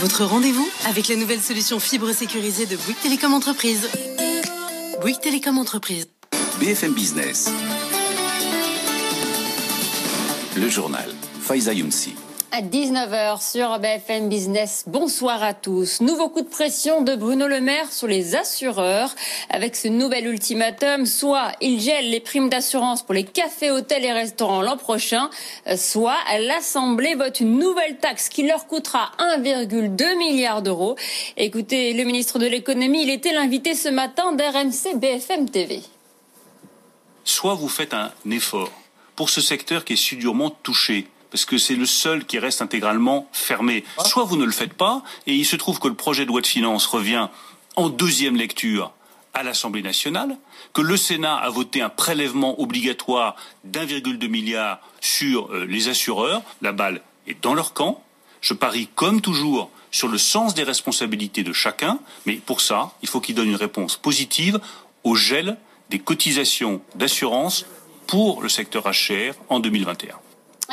Votre rendez-vous avec la nouvelle solution fibre sécurisée de Bouygues Télécom Entreprise? Bouygues Télécom Entreprise. BFM Business. Le journal. Faiza Younsi. À 19h sur BFM Business, bonsoir à tous. Nouveau coup de pression de Bruno Le Maire sur les assureurs. Avec ce nouvel ultimatum, soit il gèle les primes d'assurance pour les cafés, hôtels et restaurants l'an prochain, soit l'Assemblée vote une nouvelle taxe qui leur coûtera 1,2 milliard d'euros. Écoutez, le ministre de l'économie, il était l'invité ce matin d'RMC BFM TV. Soit vous faites un effort pour ce secteur qui est si durement touché parce que c'est le seul qui reste intégralement fermé. Soit vous ne le faites pas, et il se trouve que le projet de loi de finances revient en deuxième lecture à l'Assemblée nationale, que le Sénat a voté un prélèvement obligatoire d'1,2 milliard sur euh, les assureurs. La balle est dans leur camp. Je parie comme toujours sur le sens des responsabilités de chacun, mais pour ça, il faut qu'ils donnent une réponse positive au gel des cotisations d'assurance pour le secteur HR en 2021.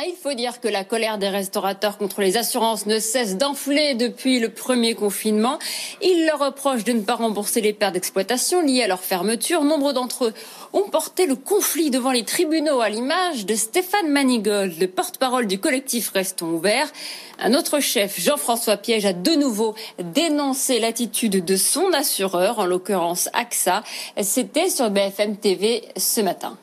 Il faut dire que la colère des restaurateurs contre les assurances ne cesse d'enfler depuis le premier confinement. Ils leur reprochent de ne pas rembourser les pertes d'exploitation liées à leur fermeture. Nombre d'entre eux ont porté le conflit devant les tribunaux à l'image de Stéphane Manigold, le porte-parole du collectif Restons ouverts. Un autre chef, Jean-François Piège, a de nouveau dénoncé l'attitude de son assureur, en l'occurrence AXA. C'était sur BFM TV ce matin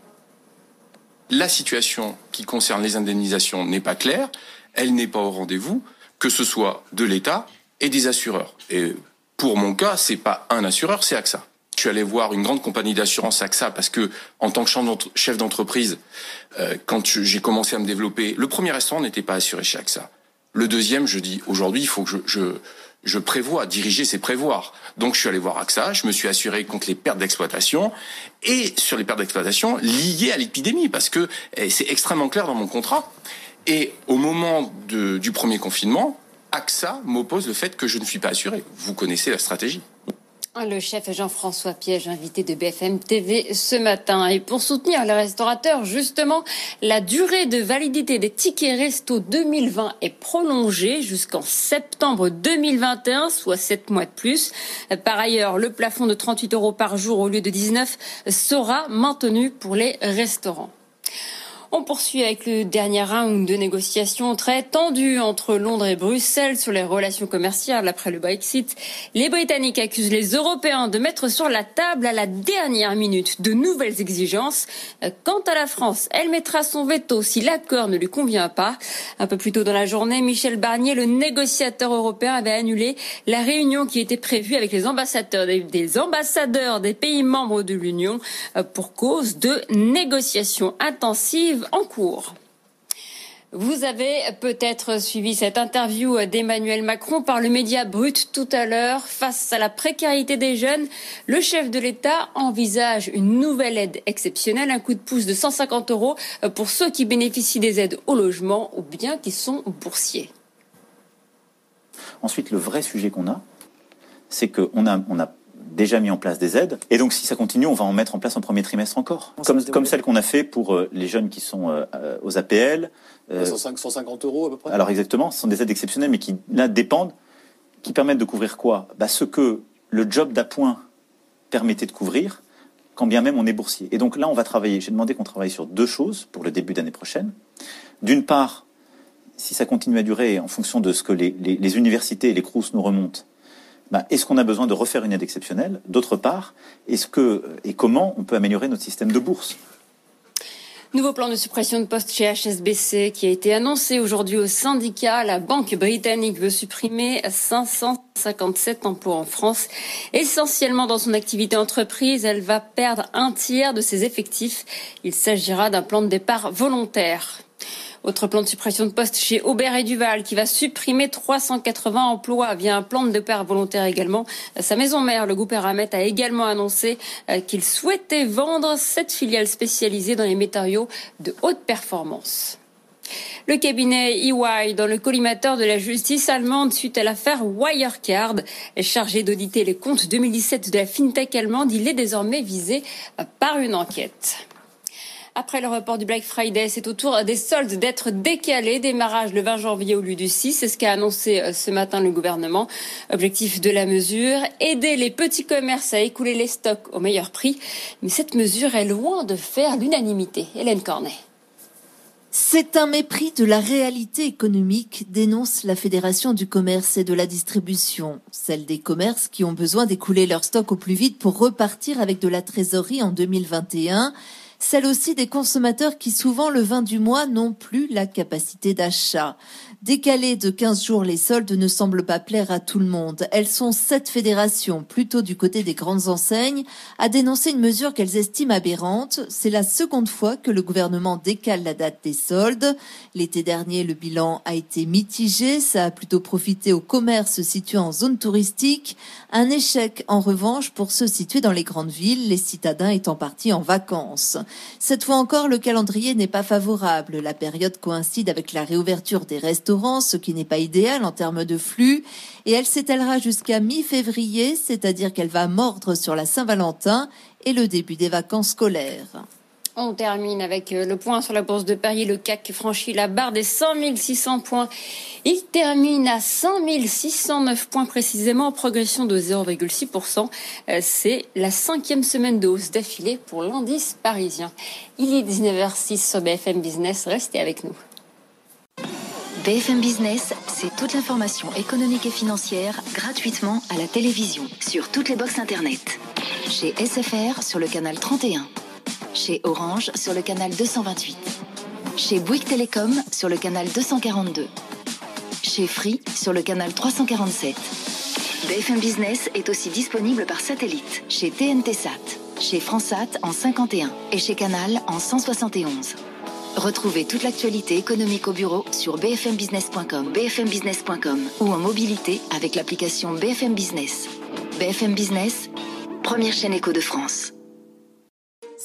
la situation qui concerne les indemnisations n'est pas claire, elle n'est pas au rendez-vous, que ce soit de l'État et des assureurs. Et pour mon cas, c'est pas un assureur, c'est AXA. Je suis allé voir une grande compagnie d'assurance AXA parce que, en tant que chef d'entreprise, euh, quand j'ai commencé à me développer, le premier restaurant n'était pas assuré chez AXA. Le deuxième, je dis aujourd'hui, il faut que je, je prévois, diriger c'est prévoir. Donc je suis allé voir AXA, je me suis assuré contre les pertes d'exploitation et sur les pertes d'exploitation liées à l'épidémie parce que eh, c'est extrêmement clair dans mon contrat. Et au moment du premier confinement, AXA m'oppose le fait que je ne suis pas assuré. Vous connaissez la stratégie. Le chef Jean-François Piège, invité de BFM TV ce matin. Et pour soutenir les restaurateurs, justement, la durée de validité des tickets resto 2020 est prolongée jusqu'en septembre 2021, soit 7 mois de plus. Par ailleurs, le plafond de 38 euros par jour au lieu de 19 sera maintenu pour les restaurants. On poursuit avec le dernier round de négociations très tendues entre Londres et Bruxelles sur les relations commerciales après le Brexit. Les Britanniques accusent les Européens de mettre sur la table à la dernière minute de nouvelles exigences. Quant à la France, elle mettra son veto si l'accord ne lui convient pas. Un peu plus tôt dans la journée, Michel Barnier, le négociateur européen, avait annulé la réunion qui était prévue avec les ambassadeurs des ambassadeurs des pays membres de l'Union pour cause de négociations intensives en cours. Vous avez peut-être suivi cette interview d'Emmanuel Macron par le média Brut tout à l'heure. Face à la précarité des jeunes, le chef de l'État envisage une nouvelle aide exceptionnelle, un coup de pouce de 150 euros pour ceux qui bénéficient des aides au logement ou bien qui sont boursiers. Ensuite, le vrai sujet qu'on a, c'est qu'on a, déjà mis en place des aides. Et donc, si ça continue, on va en mettre en place en premier trimestre encore. Comme, comme celle qu'on a fait pour euh, les jeunes qui sont euh, aux APL. 150 euros à peu près Alors exactement, ce sont des aides exceptionnelles, mais qui là dépendent, qui permettent de couvrir quoi? Bah, Ce que le job d'appoint permettait de couvrir, quand bien même on est boursier. Et donc là, on va travailler. J'ai demandé qu'on travaille sur deux choses pour le début d'année prochaine. D'une part, si ça continue à durer en fonction de ce que les, les, les universités et les CRUS nous remontent, bah, est-ce qu'on a besoin de refaire une aide exceptionnelle? D'autre part, est-ce que et comment on peut améliorer notre système de bourse? Nouveau plan de suppression de postes chez HSBC qui a été annoncé aujourd'hui au syndicat. La banque britannique veut supprimer 557 emplois en France, essentiellement dans son activité entreprise. Elle va perdre un tiers de ses effectifs. Il s'agira d'un plan de départ volontaire. Autre plan de suppression de postes chez Aubert et Duval qui va supprimer 380 emplois via un plan de départ volontaire également. Sa maison mère, le groupe Eramet, a également annoncé euh, qu'il souhaitait vendre cette filiale spécialisée dans les matériaux de haute performance. Le cabinet EY dans le collimateur de la justice allemande suite à l'affaire Wirecard est chargé d'auditer les comptes 2017 de la fintech allemande. Il est désormais visé par une enquête. Après le report du Black Friday, c'est au tour des soldes d'être décalés. Démarrage le 20 janvier au lieu du 6. C'est ce qu'a annoncé euh, ce matin le gouvernement. Objectif de la mesure, aider les petits commerces à écouler les stocks au meilleur prix. Mais cette mesure est loin de faire l'unanimité. Hélène Cornet. C'est un mépris de la réalité économique, dénonce la Fédération du commerce et de la distribution, celle des commerces qui ont besoin d'écouler leur stock au plus vite pour repartir avec de la trésorerie en 2021 celle aussi des consommateurs qui souvent le 20 du mois n'ont plus la capacité d'achat. Décaler de 15 jours les soldes ne semble pas plaire à tout le monde. Elles sont sept fédérations, plutôt du côté des grandes enseignes, à dénoncer une mesure qu'elles estiment aberrante. C'est la seconde fois que le gouvernement décale la date des soldes. L'été dernier, le bilan a été mitigé. Ça a plutôt profité aux commerces situés en zone touristique. Un échec, en revanche, pour ceux situés dans les grandes villes, les citadins étant partis en vacances. Cette fois encore, le calendrier n'est pas favorable. La période coïncide avec la réouverture des restaurants ce qui n'est pas idéal en termes de flux, et elle s'étalera jusqu'à mi-février, c'est-à-dire qu'elle va mordre sur la Saint-Valentin et le début des vacances scolaires. On termine avec euh, le point sur la bourse de Paris. Le CAC franchit la barre des 100 600 points. Il termine à 100 609 points précisément, en progression de 0,6%. Euh, c'est la cinquième semaine de hausse d'affilée pour l'indice parisien. Il est 19h06 sur BFM Business. Restez avec nous. BFM Business, c'est toute l'information économique et financière gratuitement à la télévision, sur toutes les boxes Internet. Chez SFR sur le canal 31. Chez Orange sur le canal 228. Chez Bouygues Télécom sur le canal 242. Chez Free sur le canal 347. BFM Business est aussi disponible par satellite chez TNT Sat, chez Fransat en 51 et chez Canal en 171. Retrouvez toute l'actualité économique au bureau sur bfmbusiness.com, bfmbusiness.com ou en mobilité avec l'application BFM Business. BFM Business, première chaîne éco de France.